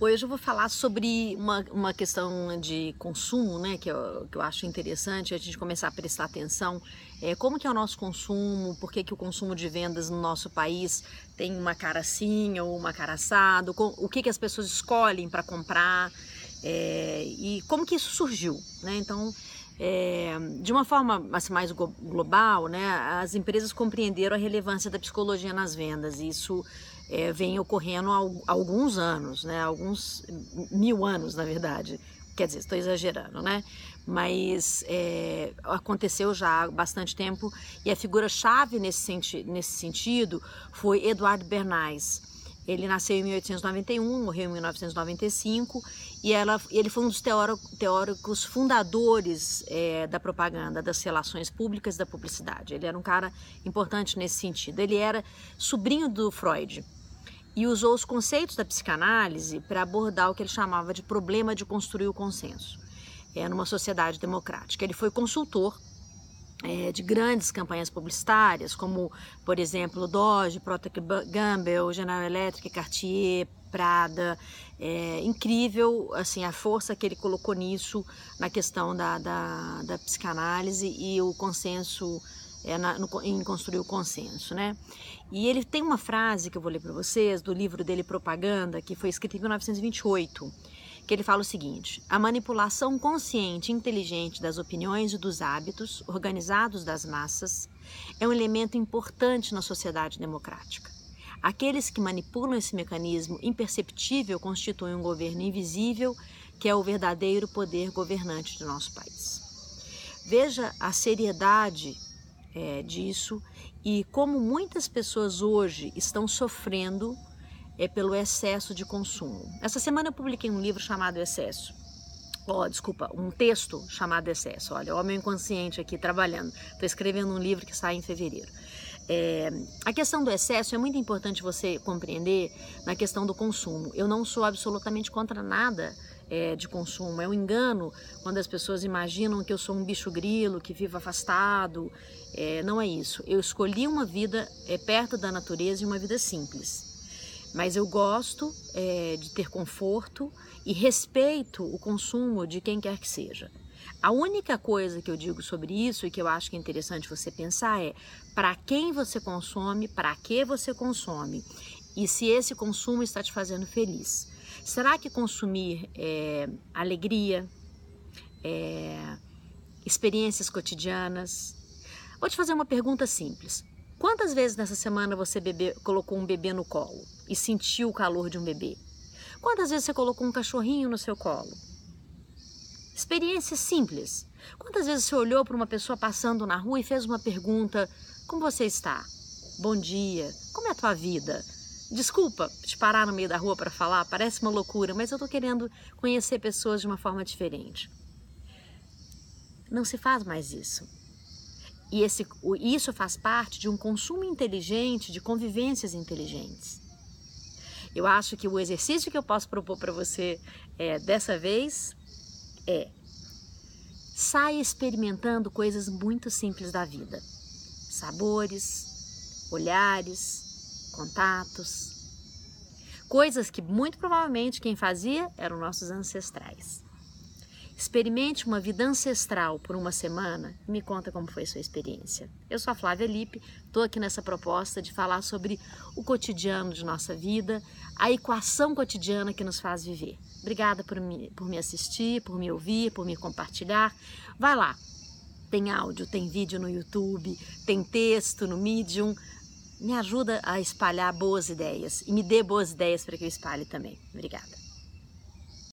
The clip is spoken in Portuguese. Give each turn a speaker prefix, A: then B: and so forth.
A: Hoje eu vou falar sobre uma, uma questão de consumo, né, que eu, que eu acho interessante a gente começar a prestar atenção. É, como que é o nosso consumo, por que, que o consumo de vendas no nosso país tem uma cara assim ou uma cara assado, o que, que as pessoas escolhem para comprar é, e como que isso surgiu, né? Então, é, de uma forma assim, mais global, né, as empresas compreenderam a relevância da psicologia nas vendas. E isso é, vem ocorrendo há alguns anos, né, alguns mil anos, na verdade. Quer dizer, estou exagerando, né? Mas é, aconteceu já há bastante tempo e a figura-chave nesse, senti nesse sentido foi Eduardo Bernays ele nasceu em 1891, morreu em 1995 e ela, ele foi um dos teóricos fundadores é, da propaganda, das relações públicas da publicidade. Ele era um cara importante nesse sentido. Ele era sobrinho do Freud e usou os conceitos da psicanálise para abordar o que ele chamava de problema de construir o consenso é, numa sociedade democrática. Ele foi consultor é, de grandes campanhas publicitárias, como, por exemplo, Dodge, Procter Gamble, General Electric, Cartier, Prada. É incrível assim, a força que ele colocou nisso, na questão da, da, da psicanálise e o consenso, é, na, no, em construir o consenso. Né? E ele tem uma frase que eu vou ler para vocês, do livro dele Propaganda, que foi escrito em 1928 que ele fala o seguinte: a manipulação consciente e inteligente das opiniões e dos hábitos organizados das massas é um elemento importante na sociedade democrática. Aqueles que manipulam esse mecanismo imperceptível constituem um governo invisível, que é o verdadeiro poder governante de nosso país. Veja a seriedade é, disso e como muitas pessoas hoje estão sofrendo é pelo excesso de consumo. Essa semana eu publiquei um livro chamado Excesso. Oh, desculpa, um texto chamado Excesso. Olha, o homem inconsciente aqui trabalhando. Estou escrevendo um livro que sai em fevereiro. É, a questão do excesso é muito importante você compreender na questão do consumo. Eu não sou absolutamente contra nada é, de consumo. É um engano quando as pessoas imaginam que eu sou um bicho grilo, que vivo afastado. É, não é isso. Eu escolhi uma vida é, perto da natureza e uma vida simples mas eu gosto é, de ter conforto e respeito o consumo de quem quer que seja. A única coisa que eu digo sobre isso e que eu acho que é interessante você pensar é para quem você consome, para que você consome e se esse consumo está te fazendo feliz. Será que consumir é, alegria, é, experiências cotidianas? Vou te fazer uma pergunta simples. Quantas vezes nessa semana você colocou um bebê no colo e sentiu o calor de um bebê? Quantas vezes você colocou um cachorrinho no seu colo? Experiências simples. Quantas vezes você olhou para uma pessoa passando na rua e fez uma pergunta: Como você está? Bom dia. Como é a tua vida? Desculpa te parar no meio da rua para falar, parece uma loucura, mas eu estou querendo conhecer pessoas de uma forma diferente. Não se faz mais isso. E esse, isso faz parte de um consumo inteligente, de convivências inteligentes. Eu acho que o exercício que eu posso propor para você é, dessa vez é saia experimentando coisas muito simples da vida: sabores, olhares, contatos, coisas que muito provavelmente quem fazia eram nossos ancestrais. Experimente uma vida ancestral por uma semana e me conta como foi sua experiência. Eu sou a Flávia Lippe, estou aqui nessa proposta de falar sobre o cotidiano de nossa vida, a equação cotidiana que nos faz viver. Obrigada por me, por me assistir, por me ouvir, por me compartilhar. Vai lá, tem áudio, tem vídeo no YouTube, tem texto no Medium. Me ajuda a espalhar boas ideias e me dê boas ideias para que eu espalhe também. Obrigada.